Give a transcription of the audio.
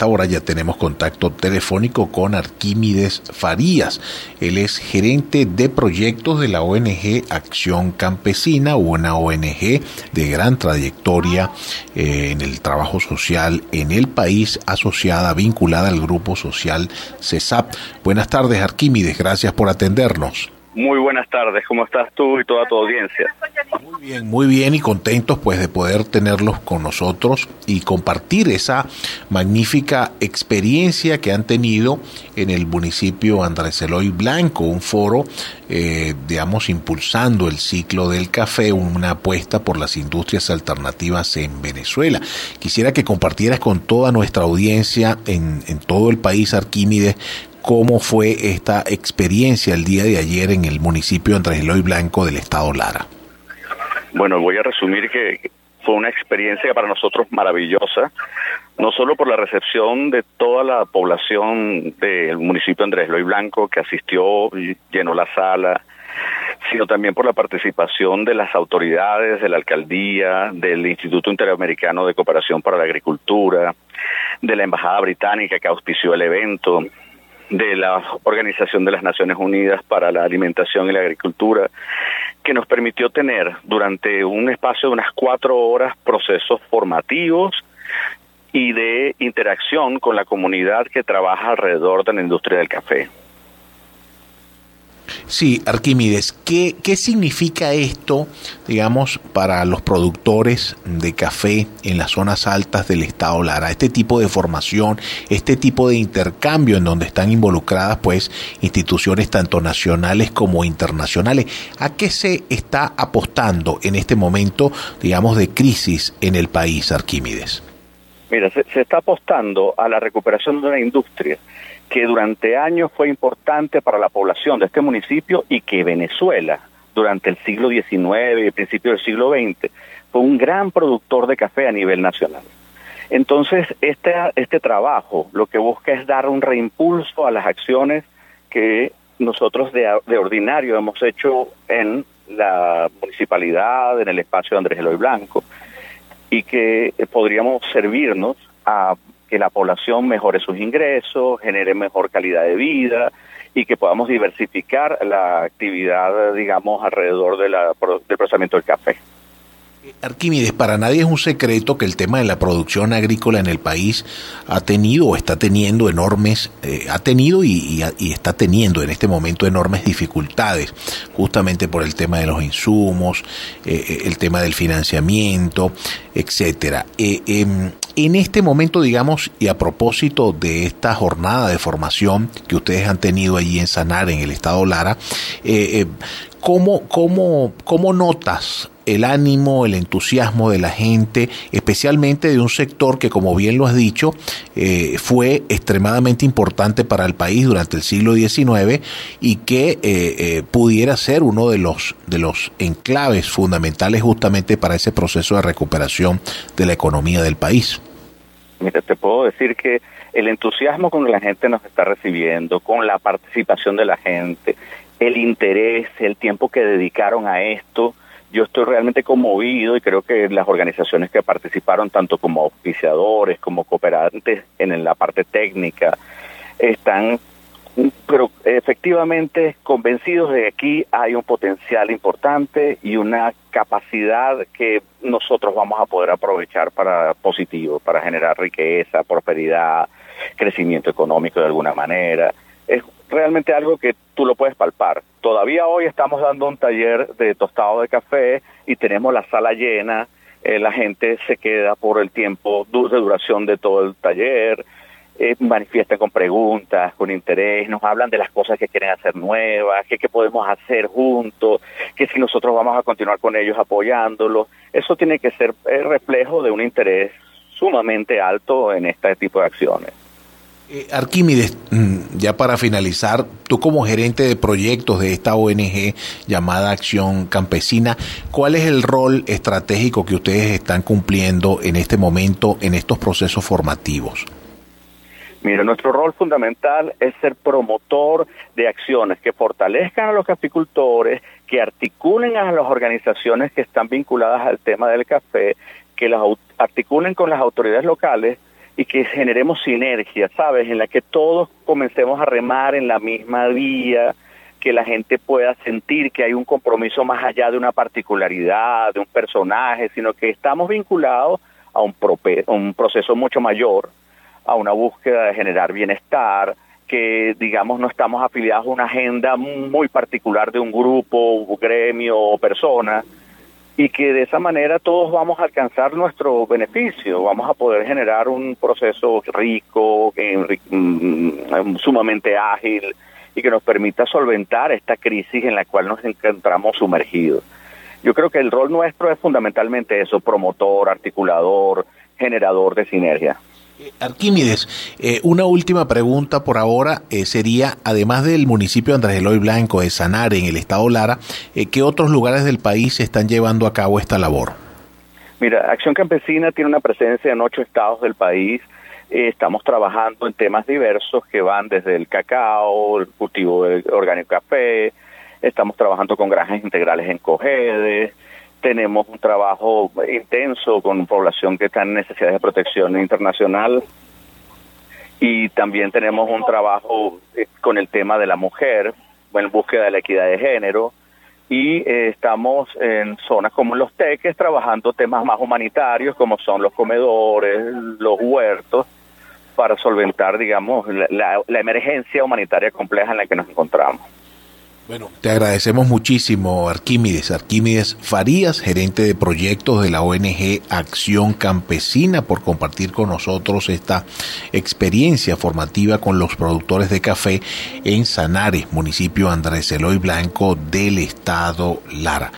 esta hora ya tenemos contacto telefónico con Arquímedes Farías. Él es gerente de proyectos de la ONG Acción Campesina, una ONG de gran trayectoria eh, en el trabajo social en el país, asociada, vinculada al grupo social CESAP. Buenas tardes, Arquímedes. Gracias por atendernos. Muy buenas tardes, ¿cómo estás tú y toda tu audiencia? Muy bien, muy bien y contentos pues de poder tenerlos con nosotros y compartir esa magnífica experiencia que han tenido en el municipio Andrés Eloy Blanco, un foro, eh, digamos, impulsando el ciclo del café, una apuesta por las industrias alternativas en Venezuela. Quisiera que compartieras con toda nuestra audiencia en, en todo el país, Arquímedes, cómo fue esta experiencia el día de ayer en el municipio de Andrés Eloy Blanco del estado Lara. Bueno, voy a resumir que fue una experiencia para nosotros maravillosa, no solo por la recepción de toda la población del municipio Andrés Eloy Blanco que asistió, llenó la sala, sino también por la participación de las autoridades, de la alcaldía, del Instituto Interamericano de Cooperación para la Agricultura, de la Embajada Británica que auspició el evento, de la Organización de las Naciones Unidas para la Alimentación y la Agricultura, que nos permitió tener durante un espacio de unas cuatro horas procesos formativos y de interacción con la comunidad que trabaja alrededor de la industria del café. Sí, Arquímedes, ¿qué, ¿qué significa esto, digamos, para los productores de café en las zonas altas del estado Lara? Este tipo de formación, este tipo de intercambio en donde están involucradas, pues, instituciones tanto nacionales como internacionales. ¿A qué se está apostando en este momento, digamos, de crisis en el país, Arquímedes? Mira, se, se está apostando a la recuperación de una industria que durante años fue importante para la población de este municipio y que Venezuela, durante el siglo XIX y principio del siglo XX, fue un gran productor de café a nivel nacional. Entonces, este, este trabajo lo que busca es dar un reimpulso a las acciones que nosotros de, de ordinario hemos hecho en la municipalidad, en el espacio de Andrés Eloy Blanco, y que podríamos servirnos a que la población mejore sus ingresos, genere mejor calidad de vida y que podamos diversificar la actividad, digamos, alrededor de la, del procesamiento del café. Arquímedes, para nadie es un secreto que el tema de la producción agrícola en el país ha tenido o está teniendo enormes, eh, ha tenido y, está teniendo en este momento enormes dificultades, justamente por el tema de los insumos, eh, eh el tema del financiamiento, etcétera. Eh, em, en este momento, digamos, y a propósito de esta jornada de formación que ustedes han tenido allí en Sanar, en el estado Lara, eh, ¿cómo, cómo, ¿cómo notas el ánimo, el entusiasmo de la gente, especialmente de un sector que, como bien lo has dicho, eh, fue extremadamente importante para el país durante el siglo XIX y que eh, eh, pudiera ser uno de los, de los enclaves fundamentales justamente para ese proceso de recuperación de la economía del país. Mira, te puedo decir que el entusiasmo con que la gente nos está recibiendo, con la participación de la gente, el interés, el tiempo que dedicaron a esto, yo estoy realmente conmovido y creo que las organizaciones que participaron, tanto como auspiciadores, como cooperantes en la parte técnica, están pero efectivamente convencidos de que aquí hay un potencial importante y una capacidad que nosotros vamos a poder aprovechar para positivo, para generar riqueza, prosperidad, crecimiento económico de alguna manera. Es realmente algo que tú lo puedes palpar. Todavía hoy estamos dando un taller de tostado de café y tenemos la sala llena, eh, la gente se queda por el tiempo de duración de todo el taller, eh, manifiestan con preguntas, con interés, nos hablan de las cosas que quieren hacer nuevas, que, podemos hacer juntos, que si nosotros vamos a continuar con ellos apoyándolos. Eso tiene que ser el reflejo de un interés sumamente alto en este tipo de acciones. Eh, Arquímedes, mm, ya para finalizar, tú como gerente de proyectos de esta ONG llamada Acción Campesina, ¿cuál es el rol estratégico que ustedes están cumpliendo en este momento en estos procesos formativos? Mira, nuestro rol fundamental es ser promotor de acciones que fortalezcan a los caficultores, que articulen a las organizaciones que están vinculadas al tema del café, que las articulen con las autoridades locales y que generemos sinergia, ¿sabes? En la que todos comencemos a remar en la misma vía, que la gente pueda sentir que hay un compromiso más allá de una particularidad, de un personaje, sino que estamos vinculados a un, un proceso mucho mayor, a una búsqueda de generar bienestar, que digamos no estamos afiliados a una agenda muy particular de un grupo, gremio o persona, y que de esa manera todos vamos a alcanzar nuestro beneficio, vamos a poder generar un proceso rico, mm, sumamente ágil y que nos permita solventar esta crisis en la cual nos encontramos sumergidos. Yo creo que el rol nuestro es fundamentalmente eso, promotor, articulador, generador de sinergia. Arquímedes, eh, una última pregunta por ahora eh, sería, además del municipio de Andrés Eloy Blanco de Sanare, en el estado Lara, eh, ¿qué otros lugares del país están llevando a cabo esta labor? Mira, Acción Campesina tiene una presencia en ocho estados del país. estamos trabajando en temas diversos que van desde el cacao, el cultivo de orgánico café, estamos trabajando con granjas integrales en Cojedes, tenemos un trabajo intenso con población que está en necesidades de protección internacional y también tenemos un trabajo eh, con el tema de la mujer en búsqueda de la equidad de género y eh, estamos en zonas como los teques trabajando temas más humanitarios como son los comedores, los huertos para solventar digamos la emergencia humanitaria compleja en la que nos encontramos. Bueno, te agradecemos muchísimo, Arquímedes. Arquímedes Farías, gerente de proyectos de la ONG Acción Campesina, por compartir con nosotros esta experiencia formativa con los productores de café en Sanare, municipio Andrés Eloy Blanco del estado Lara.